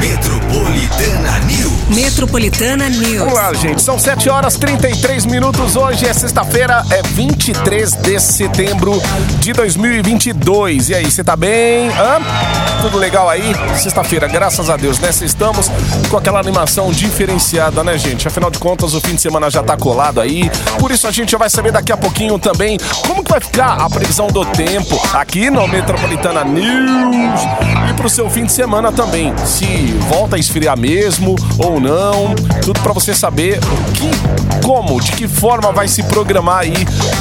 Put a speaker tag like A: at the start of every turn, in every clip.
A: Metropolitana News.
B: Metropolitana News.
C: Vamos lá, gente. São 7 horas 33 minutos. Hoje é sexta-feira, é 23 de setembro de 2022. E aí, você tá bem? Hã? Tudo legal aí? Sexta-feira, graças a Deus, né? Estamos com aquela animação diferenciada, né, gente? Afinal de contas, o fim de semana já tá colado aí. Por isso a gente já vai saber daqui a pouquinho também como que vai ficar a previsão do tempo aqui no Metropolitana News. E pro seu fim de semana também. Se volta a esfriar mesmo ou não. Tudo para você saber o que, como, de que forma vai se programar aí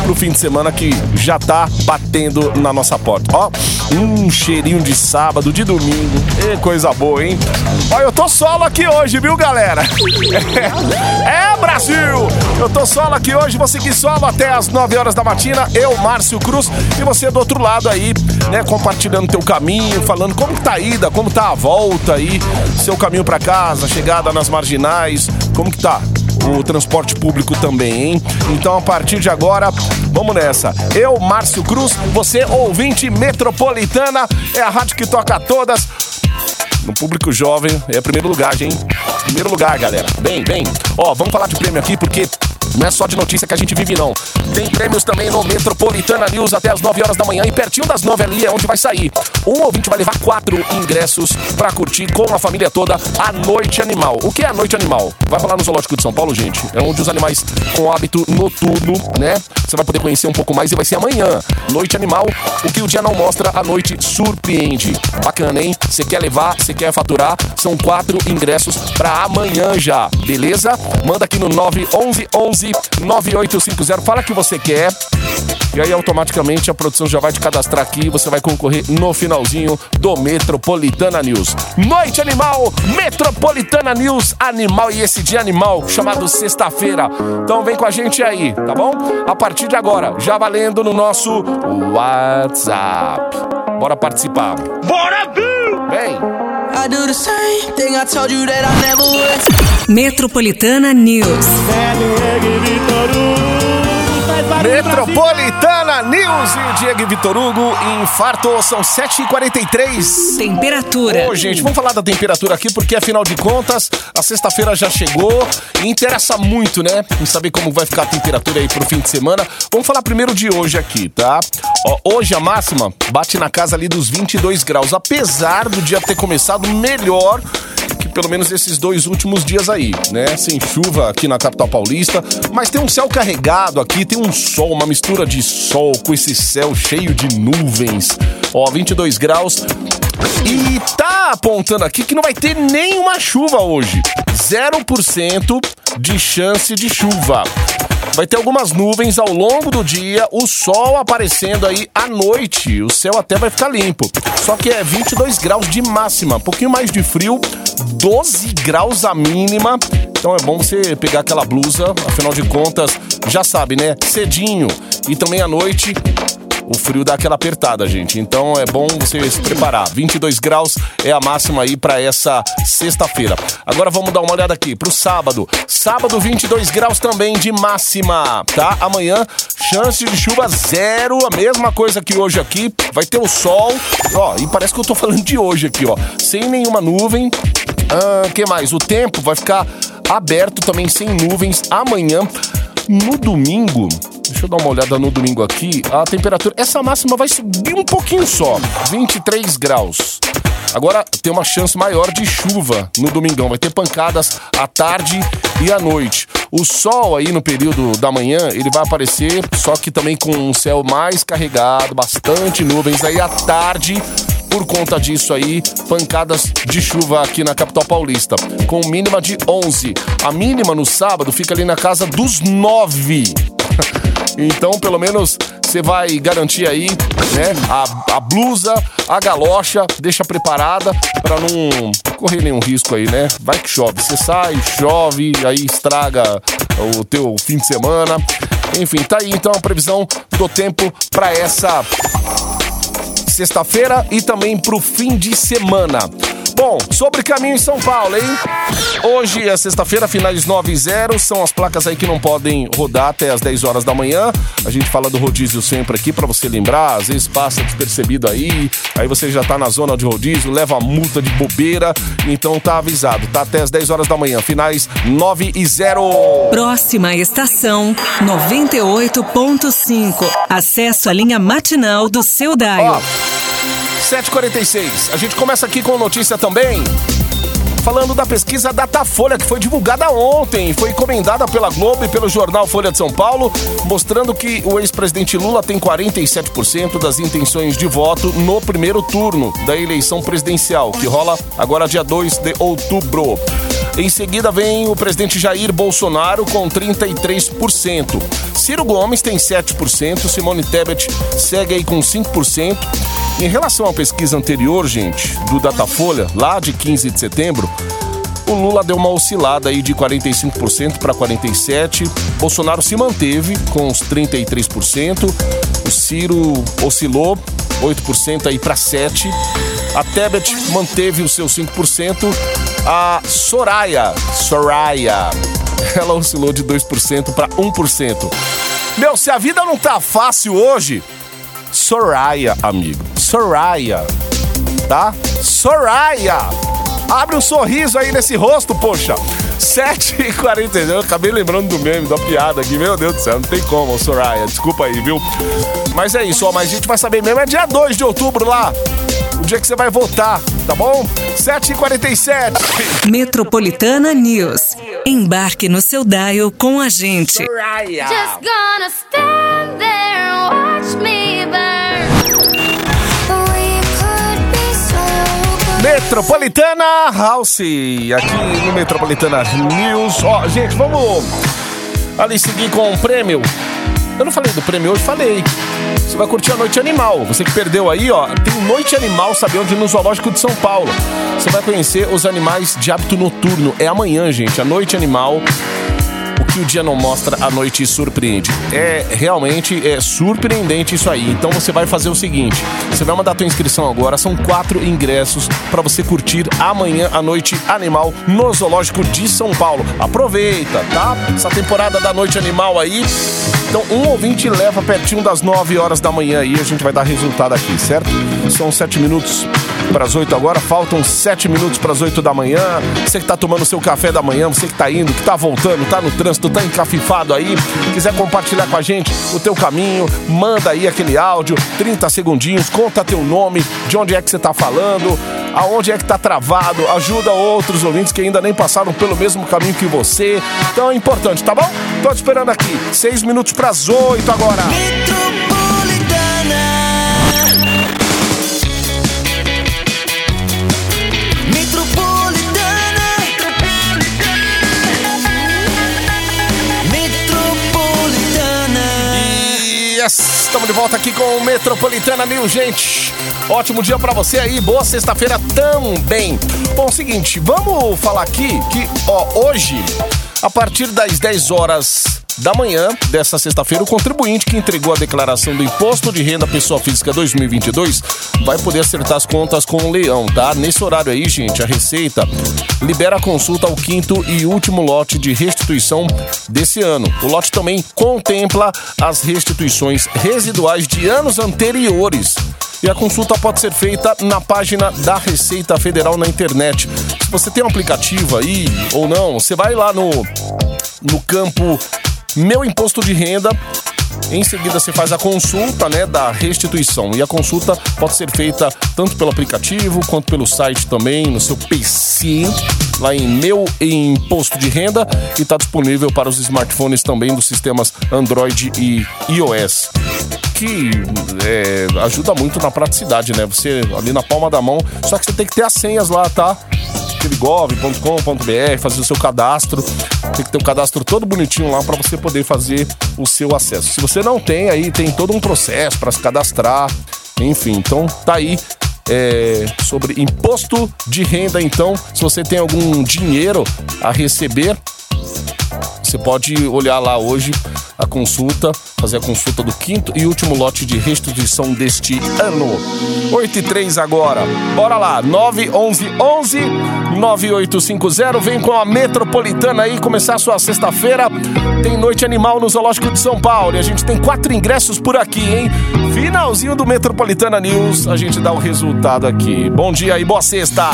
C: pro fim de semana que já tá batendo na nossa porta. Ó, um cheirinho de sábado, de domingo. E coisa boa, hein? Ó, eu tô solo aqui hoje, viu, galera? É, Brasil! Eu tô solo aqui hoje, vou seguir solo até as 9 horas da matina. Eu, Márcio Cruz, e você do outro lado aí, né, compartilhando teu caminho, falando como tá a ida, como tá a volta aí, seu caminho para casa, chegada nas marginais, como que tá? o transporte público também, hein? Então, a partir de agora, vamos nessa. Eu, Márcio Cruz, você, ouvinte metropolitana, é a rádio que toca todas. No público jovem, é primeiro lugar, hein? Primeiro lugar, galera. Bem, bem. Ó, vamos falar de prêmio aqui, porque não é só de notícia que a gente vive, não. Tem prêmios também no Metropolitana News até as 9 horas da manhã e pertinho das 9 ali é onde vai sair. Um ouvinte vai levar quatro ingressos pra curtir com a família toda a Noite Animal. O que é a Noite Animal? Vai rolar no Zoológico de São Paulo, gente. É onde os animais com hábito noturno, né? Você vai poder conhecer um pouco mais e vai ser amanhã. Noite Animal, o que o dia não mostra, a noite surpreende. Bacana, hein? Você quer levar, você quer faturar? São quatro ingressos pra amanhã já, beleza? Manda aqui no 911 11 9850. Fala que você quer. E aí automaticamente a produção já vai te cadastrar aqui e você vai concorrer no finalzinho do Metropolitana News. Noite Animal, Metropolitana News Animal e esse dia animal chamado sexta-feira. Então vem com a gente aí, tá bom? A partir de agora, já valendo no nosso WhatsApp. Bora participar.
D: Bora, Bill!
C: Vem!
D: I do the same thing I told you that I never would.
B: Metropolitana News.
C: Metropolitana News e Diego e Vitor Hugo, infarto, são 7h43.
B: Temperatura.
C: Ô, gente, vamos falar da temperatura aqui, porque afinal de contas, a sexta-feira já chegou e interessa muito, né? Em saber como vai ficar a temperatura aí pro fim de semana. Vamos falar primeiro de hoje aqui, tá? Ó, hoje a máxima bate na casa ali dos 22 graus, apesar do dia ter começado melhor que pelo menos esses dois últimos dias aí, né? Sem chuva aqui na capital paulista, mas tem um céu carregado aqui, tem um sol, uma mistura de sol com esse céu cheio de nuvens. Ó, 22 graus. E tá apontando aqui que não vai ter nenhuma chuva hoje. 0% de chance de chuva. Vai ter algumas nuvens ao longo do dia, o sol aparecendo aí à noite. O céu até vai ficar limpo. Só que é 22 graus de máxima, um pouquinho mais de frio, 12 graus a mínima. Então é bom você pegar aquela blusa, afinal de contas, já sabe, né? Cedinho e também à noite o frio dá aquela apertada, gente. Então é bom você se preparar. 22 graus é a máxima aí para essa sexta-feira. Agora vamos dar uma olhada aqui pro sábado. Sábado 22 graus também de máxima, tá? Amanhã chance de chuva zero, a mesma coisa que hoje aqui. Vai ter o sol, ó, e parece que eu tô falando de hoje aqui, ó, sem nenhuma nuvem. Ah, que mais? O tempo vai ficar aberto também sem nuvens amanhã. No domingo, deixa eu dar uma olhada no domingo aqui, a temperatura, essa máxima vai subir um pouquinho só, 23 graus. Agora tem uma chance maior de chuva no domingão, vai ter pancadas à tarde e à noite. O sol aí no período da manhã, ele vai aparecer, só que também com um céu mais carregado, bastante nuvens aí à tarde. Por conta disso aí, pancadas de chuva aqui na capital paulista, com mínima de 11. A mínima no sábado fica ali na casa dos 9. Então, pelo menos, você vai garantir aí, né, a, a blusa, a galocha, deixa preparada para não correr nenhum risco aí, né? Vai que chove. Você sai, chove, aí estraga o teu fim de semana. Enfim, tá aí então a previsão do tempo para essa sexta-feira e também pro fim de semana. Bom, sobre caminho em São Paulo, hein? Hoje é sexta-feira, finais 9 e 0. São as placas aí que não podem rodar até as 10 horas da manhã. A gente fala do rodízio sempre aqui para você lembrar. Às vezes passa despercebido aí. Aí você já tá na zona de rodízio, leva a multa de bobeira. Então tá avisado, tá até as 10 horas da manhã. Finais 9 e 0.
B: Próxima estação 98.5. Acesso à linha matinal do seu
C: Ó,
B: dial.
C: 7h46. A gente começa aqui com notícia também. Falando da pesquisa Datafolha, que foi divulgada ontem, foi encomendada pela Globo e pelo jornal Folha de São Paulo, mostrando que o ex-presidente Lula tem 47% das intenções de voto no primeiro turno da eleição presidencial, que rola agora dia 2 de outubro. Em seguida vem o presidente Jair Bolsonaro com 33%. Ciro Gomes tem 7%, Simone Tebet segue aí com 5%. Em relação à pesquisa anterior, gente, do Datafolha, lá de 15 de setembro, o Lula deu uma oscilada aí de 45% para 47%. Bolsonaro se manteve com os 33%. O Ciro oscilou 8% aí para 7%. A Tebet manteve os seus 5%. A Soraya, Soraya, ela oscilou de 2% para 1%. Meu, se a vida não tá fácil hoje, Soraya, amigo. Soraya, tá? Soraya! Abre um sorriso aí nesse rosto, poxa. 7h42, eu acabei lembrando do meme, da piada aqui. Meu Deus do céu, não tem como, Soraya. Desculpa aí, viu? Mas é isso, ó. Mas a gente vai saber mesmo. É dia 2 de outubro lá. O dia que você vai votar, tá bom? 7h47.
B: Metropolitana News. Embarque no seu dial com a gente.
C: Soraya.
E: Just gonna stand there and watch me
C: Metropolitana House, aqui no Metropolitana News. Ó, gente, vamos ali seguir com o prêmio. Eu não falei do prêmio hoje, falei. Você vai curtir a Noite Animal. Você que perdeu aí, ó, tem Noite Animal, sabe onde? No Zoológico de São Paulo. Você vai conhecer os animais de hábito noturno. É amanhã, gente, a Noite Animal. Que o dia não mostra, a noite surpreende. É realmente é surpreendente isso aí. Então você vai fazer o seguinte: você vai mandar tua inscrição agora. São quatro ingressos para você curtir amanhã a noite animal no Zoológico de São Paulo. Aproveita, tá? Essa temporada da noite animal aí. Então, um ouvinte leva pertinho das 9 horas da manhã aí. A gente vai dar resultado aqui, certo? São 7 minutos para as 8 agora. Faltam 7 minutos para as 8 da manhã. Você que tá tomando seu café da manhã, você que tá indo, que tá voltando, tá no trânsito, tá encafifado aí, quiser compartilhar com a gente o teu caminho, manda aí aquele áudio, 30 segundinhos, conta teu nome, de onde é que você tá falando, aonde é que tá travado, ajuda outros ouvintes que ainda nem passaram pelo mesmo caminho que você. Então é importante, tá bom? Tô te esperando aqui. 6 minutos para as 8 agora. Estamos de volta aqui com o Metropolitana News, gente. Ótimo dia pra você aí, boa sexta-feira também. Bom, seguinte, vamos falar aqui que, ó, hoje, a partir das 10 horas da manhã dessa sexta-feira, o contribuinte que entregou a declaração do Imposto de Renda Pessoa Física 2022 vai poder acertar as contas com o leão, tá? Nesse horário aí, gente, a Receita libera a consulta ao quinto e último lote de restituição desse ano. O lote também contempla as restituições residuais de anos anteriores. E a consulta pode ser feita na página da Receita Federal na internet. Se você tem um aplicativo aí ou não, você vai lá no, no campo Meu Imposto de Renda. Em seguida, você faz a consulta né, da restituição. E a consulta pode ser feita tanto pelo aplicativo quanto pelo site também, no seu PC, lá em Meu Imposto de Renda. E está disponível para os smartphones também dos sistemas Android e iOS que é, ajuda muito na praticidade, né? Você ali na palma da mão, só que você tem que ter as senhas lá, tá? gov.com.br, fazer o seu cadastro. Tem que ter o cadastro todo bonitinho lá para você poder fazer o seu acesso. Se você não tem, aí tem todo um processo para se cadastrar, enfim. Então tá aí é, sobre imposto de renda. Então, se você tem algum dinheiro a receber, Você pode olhar lá hoje a consulta, fazer a consulta do quinto e último lote de restituição deste ano. 8 e 3 agora. Bora lá, 911 9850. Vem com a Metropolitana aí começar a sua sexta-feira. Tem Noite Animal no Zoológico de São Paulo. E a gente tem quatro ingressos por aqui, hein? Finalzinho do Metropolitana News. A gente dá o resultado aqui. Bom dia e boa sexta.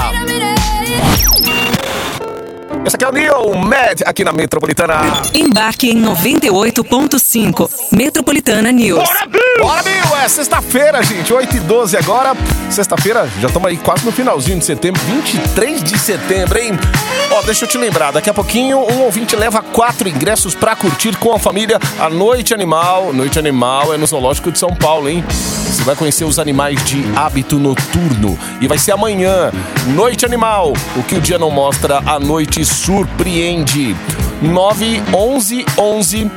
C: Esse aqui é o Neil Mad aqui na Metropolitana.
B: Embarque em 98.5. Metropolitana News.
C: Bora, Bill! Bora, Bill! É sexta-feira, gente. 8 e 12 agora. Sexta-feira, já estamos aí quase no finalzinho de setembro. 23 de setembro, hein? Ó, deixa eu te lembrar, daqui a pouquinho um ouvinte leva quatro ingressos pra curtir com a família a Noite Animal. Noite Animal é no Zoológico de São Paulo, hein? Você vai conhecer os animais de hábito noturno. E vai ser amanhã. Noite Animal. O que o dia não mostra, a noite surpreende. 911 11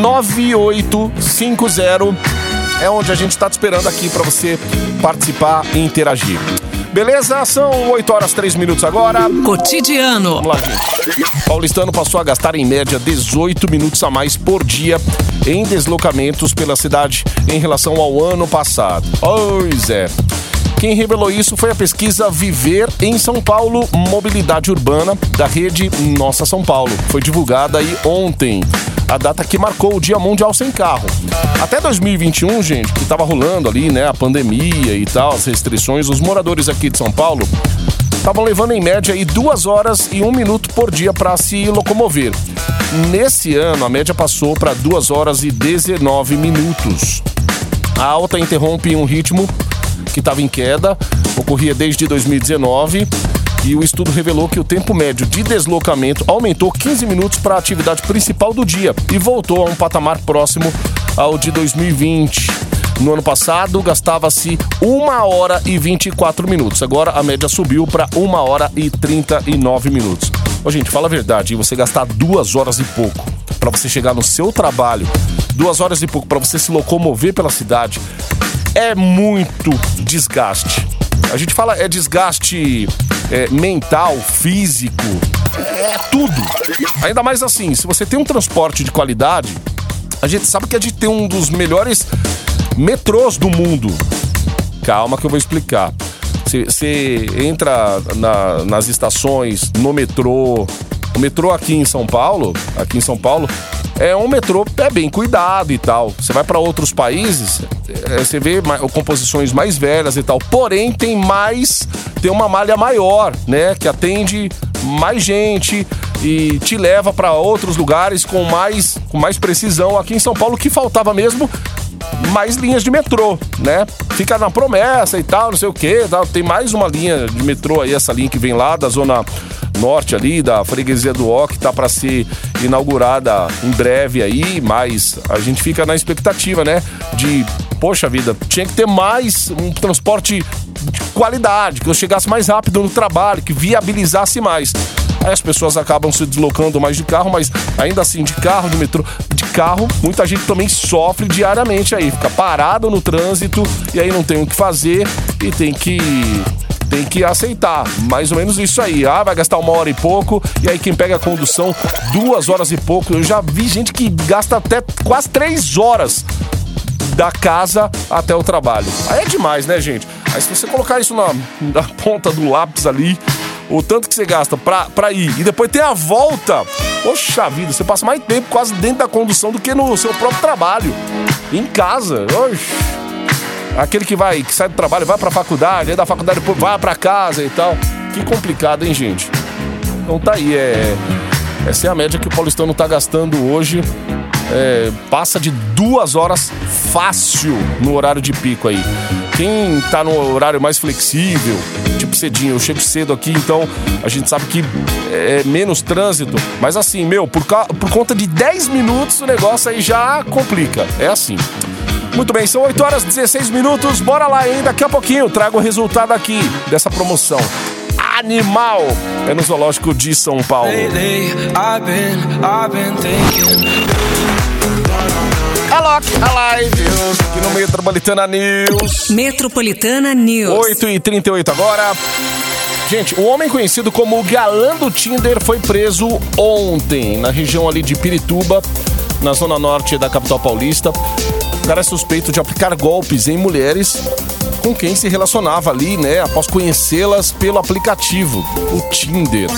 C: 9850 é onde a gente está te esperando aqui para você participar e interagir. Beleza? São 8 horas 3 minutos agora.
B: Cotidiano.
C: Vamos lá, gente. Paulistano passou a gastar em média 18 minutos a mais por dia em deslocamentos pela cidade em relação ao ano passado. Pois é. Quem revelou isso foi a pesquisa Viver em São Paulo, Mobilidade Urbana, da rede Nossa São Paulo. Foi divulgada aí ontem, a data que marcou o Dia Mundial Sem Carro. Até 2021, gente, que tava rolando ali, né, a pandemia e tal, as restrições, os moradores aqui de São Paulo estavam levando em média aí duas horas e um minuto por dia para se locomover. Nesse ano, a média passou para duas horas e 19 minutos. A alta interrompe um ritmo que estava em queda, ocorria desde 2019. E o estudo revelou que o tempo médio de deslocamento aumentou 15 minutos para a atividade principal do dia e voltou a um patamar próximo ao de 2020. No ano passado, gastava-se 1 hora e 24 minutos. Agora a média subiu para 1 hora e 39 minutos. Ô, gente, fala a verdade, você gastar duas horas e pouco para você chegar no seu trabalho, duas horas e pouco para você se locomover pela cidade, é muito desgaste. A gente fala é desgaste é, mental, físico, é tudo. Ainda mais assim, se você tem um transporte de qualidade, a gente sabe que a gente tem um dos melhores metrôs do mundo. Calma que eu vou explicar. Você entra na- nas estações, no metrô. O metrô aqui em São Paulo, aqui em São Paulo, é um metrô é bem cuidado e tal. Você vai para outros países, é, você vê ma- composições mais velhas e tal. Porém, tem mais, tem uma malha maior, né, que atende mais gente e te leva para outros lugares com mais, com mais precisão. Aqui em São Paulo, que faltava mesmo mais linhas de metrô, né? Fica na promessa e tal, não sei o que, tal. tem mais uma linha de metrô aí, essa linha que vem lá da zona norte ali, da freguesia do Ó, que tá para ser inaugurada em breve aí, mas a gente fica na expectativa, né? De, poxa vida, tinha que ter mais um transporte de qualidade, que eu chegasse mais rápido no trabalho, que viabilizasse mais. Aí as pessoas acabam se deslocando mais de carro, mas ainda assim, de carro, de metrô, de carro, muita gente também sofre diariamente aí, fica parado no trânsito e aí não tem o que fazer e tem que tem que aceitar. Mais ou menos isso aí. Ah, vai gastar uma hora e pouco. E aí quem pega a condução, duas horas e pouco. Eu já vi gente que gasta até quase três horas da casa até o trabalho. Aí é demais, né, gente? Aí se você colocar isso na, na ponta do lápis ali, o tanto que você gasta pra, pra ir e depois tem a volta, poxa vida, você passa mais tempo quase dentro da condução do que no seu próprio trabalho. Em casa. Oxi. Aquele que vai, que sai do trabalho, vai pra faculdade, aí da faculdade depois vai pra casa e tal. Que complicado, hein, gente? Então tá aí, é. Essa é a média que o paulistano tá gastando hoje. É, passa de duas horas fácil no horário de pico aí. Quem tá no horário mais flexível, tipo cedinho, eu chego cedo aqui, então a gente sabe que é menos trânsito. Mas assim, meu, por, por conta de 10 minutos o negócio aí já complica. É assim. Muito bem, são 8 horas e 16 minutos. Bora lá, hein? Daqui a pouquinho trago o resultado aqui dessa promoção. Animal é no Zoológico de São Paulo. Alok, Alive, aqui no Metropolitana News.
B: Metropolitana News.
C: 8 e 38 agora. Gente, o homem conhecido como o galã do Tinder foi preso ontem, na região ali de Pirituba, na zona norte da capital paulista. O cara é suspeito de aplicar golpes em mulheres com quem se relacionava ali, né, após conhecê-las pelo aplicativo, o Tinder.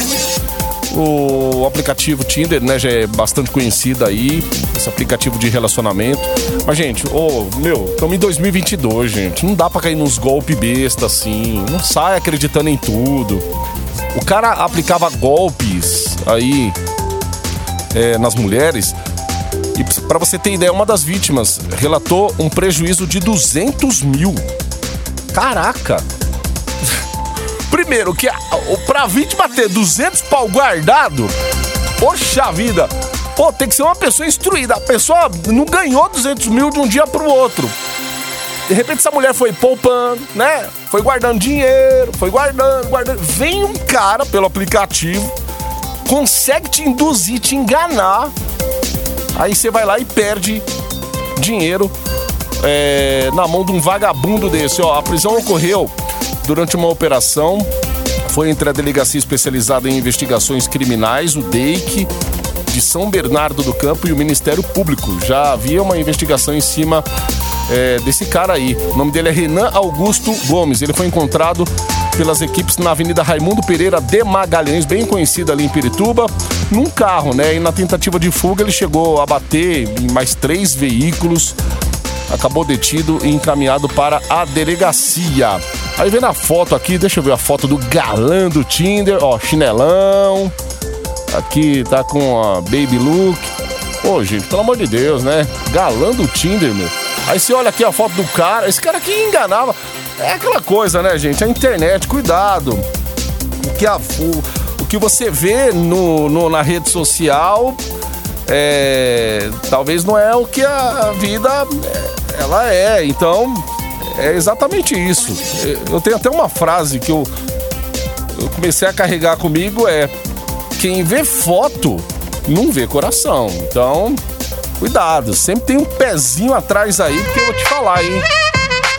C: O aplicativo Tinder, né, já é bastante conhecido aí, esse aplicativo de relacionamento. Mas, gente, ô, meu, estamos em 2022, gente. Não dá pra cair nos golpes besta assim. Não sai acreditando em tudo. O cara aplicava golpes aí é, nas mulheres. E pra você ter ideia, uma das vítimas relatou um prejuízo de 200 mil. Caraca! Primeiro, que pra vítima ter 200 pau guardado, poxa vida, pô, tem que ser uma pessoa instruída. A pessoa não ganhou 200 mil de um dia pro outro. De repente essa mulher foi poupando, né? Foi guardando dinheiro, foi guardando, guardando. Vem um cara pelo aplicativo, consegue te induzir, te enganar. Aí você vai lá e perde dinheiro é, na mão de um vagabundo desse. Ó, a prisão ocorreu durante uma operação. Foi entre a Delegacia Especializada em Investigações Criminais, o DEIC, de São Bernardo do Campo e o Ministério Público. Já havia uma investigação em cima é, desse cara aí. O nome dele é Renan Augusto Gomes. Ele foi encontrado pelas equipes na Avenida Raimundo Pereira de Magalhães, bem conhecida ali em Pirituba, num carro, né? E na tentativa de fuga ele chegou a bater em mais três veículos acabou detido e encaminhado para a delegacia. Aí vem na foto aqui, deixa eu ver a foto do galã do Tinder, ó, chinelão. Aqui tá com a baby look. Ô, gente, pelo amor de Deus, né? Galã do Tinder, meu. Aí você olha aqui a foto do cara, esse cara aqui enganava. É aquela coisa, né, gente? A internet, cuidado. O que, a, o, o que você vê no, no- na rede social é, talvez não é o que a vida é, ela é. Então, é exatamente isso. Eu tenho até uma frase que eu, eu comecei a carregar comigo é quem vê foto não vê coração. Então, cuidado, sempre tem um pezinho atrás aí que eu vou te falar, hein?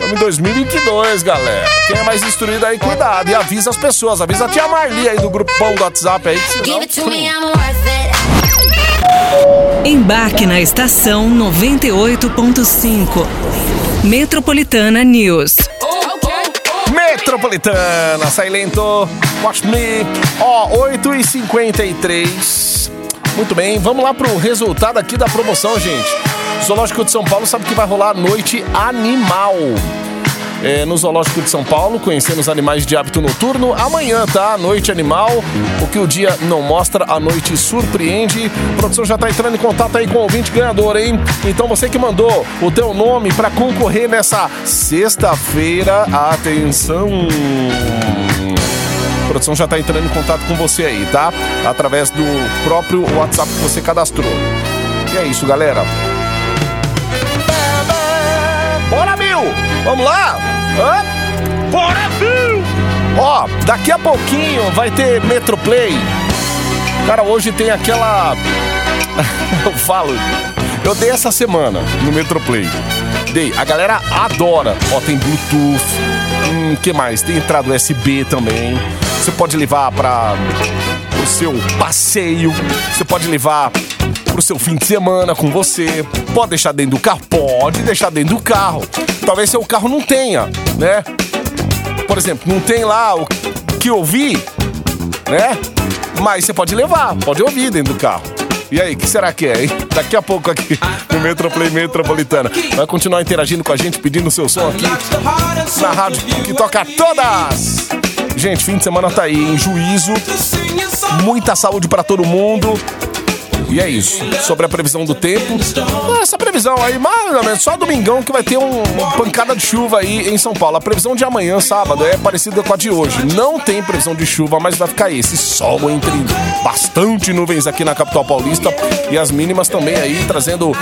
C: Estamos em 2022, galera. Quem é mais instruído aí, cuidado. E avisa as pessoas. Avisa a tia Marli aí do grupão do WhatsApp aí. Que senão...
E: Give it to me, I'm worth it.
B: Embarque na estação 98.5. Metropolitana News.
C: Metropolitana, sai lento, watch me. Ó, 8 e 53 Muito bem, vamos lá pro resultado aqui da promoção, gente. Zoológico de São Paulo sabe que vai rolar a noite animal. É, no Zoológico de São Paulo, conhecendo os animais de hábito noturno. Amanhã, tá? Noite animal. O que o dia não mostra, a noite surpreende. A produção já tá entrando em contato aí com o ouvinte ganhador, hein? Então você que mandou o teu nome pra concorrer nessa sexta-feira, atenção! A produção já tá entrando em contato com você aí, tá? Através do próprio WhatsApp que você cadastrou. E é isso, galera. Vamos lá? Hã? Bora, Mil! Ó, daqui a pouquinho vai ter Metroplay. Cara, hoje tem aquela. eu falo. Eu dei essa semana no Metroplay. Dei. A galera adora. Ó, tem Bluetooth. Hum, que mais? Tem entrada USB também. Você pode levar para o seu passeio. Você pode levar pro seu fim de semana com você. Pode deixar dentro do carro? Pode deixar dentro do carro. Talvez seu carro não tenha, né? Por exemplo, não tem lá o que ouvir, né? Mas você pode levar, pode ouvir dentro do carro. E aí, o que será que é, hein? Daqui a pouco aqui no Metroplay Metropolitana. Vai continuar interagindo com a gente, pedindo o seu som aqui na rádio que toca todas. Gente, fim de semana tá aí, em juízo. Muita saúde pra todo mundo. E é isso. Sobre a previsão do tempo. Essa previsão aí, menos, só domingão que vai ter um, uma pancada de chuva aí em São Paulo. A previsão de amanhã, sábado, é parecida com a de hoje. Não tem previsão de chuva, mas vai ficar esse sol entre bastante nuvens aqui na capital paulista. E as mínimas também aí, trazendo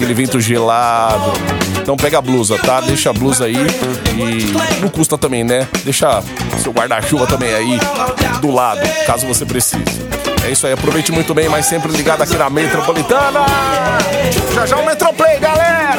C: aquele vento gelado. Então pega a blusa, tá? Deixa a blusa aí e não custa também, né? Deixa seu guarda-chuva também aí do lado, caso você precise. É isso aí, aproveite muito bem, mas sempre ligado aqui na Metropolitana. Já já o Metroplay, galera!